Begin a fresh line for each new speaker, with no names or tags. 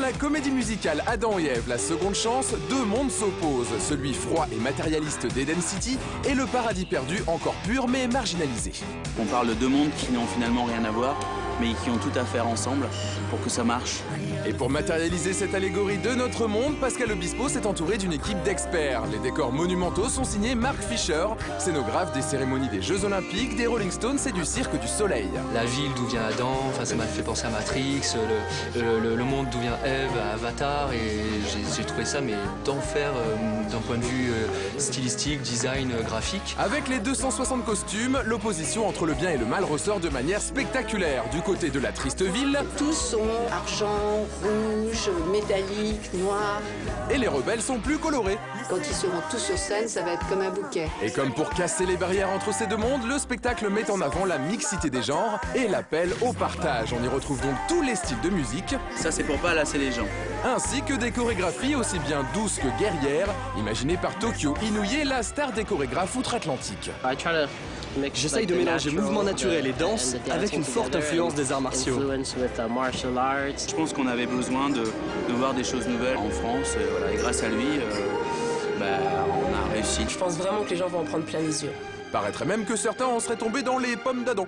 la comédie musicale Adam et Ève, la seconde chance, deux mondes s'opposent. Celui froid et matérialiste d'Eden City et le paradis perdu encore pur mais marginalisé.
On parle de deux mondes qui n'ont finalement rien à voir, mais qui ont tout à faire ensemble pour que ça marche.
Et pour matérialiser cette allégorie de notre monde, Pascal Obispo s'est entouré d'une équipe d'experts. Les décors monumentaux sont signés Mark Fisher, scénographe des cérémonies des Jeux Olympiques, des Rolling Stones et du Cirque du Soleil.
La ville d'où vient Adam, enfin, ça m'a fait penser à Matrix, le, le- le- le monde d'où vient Eve, à Avatar, et j'ai- trouvé ça mais d'enfer euh, d'un point de vue euh, stylistique, design, euh, graphique.
Avec les 260 costumes, l'opposition entre le bien et le mal ressort de manière spectaculaire. Du côté de la triste ville,
Tous sont argent, rouge, métallique, noir.
et les rebelles sont plus colorés.
Quand ils seront tous sur scène, ça va être comme un bouquet.
Et comme pour casser les barrières entre ces deux mondes, le spectacle met en avant la mixité des genres et l'appel au partage. On y retrouve donc tous les styles de musique,
Ça, c'est pour pas lasser les gens.
ainsi que des chorégraphies aussi bien douces que guerrières, imaginées par Tokyo Inoue, la star des chorégraphes outre-Atlantique.
J'essaye de mélanger mouvement naturel et danse avec une forte influence des arts martiaux.
Je pense qu'on avait besoin de, de voir des choses nouvelles en France. Et, voilà, et grâce à lui, euh, bah, on a réussi.
Je pense vraiment que les gens vont en prendre plein les yeux.
Paraîtrait même que certains en seraient tombés dans les pommes d'Adam.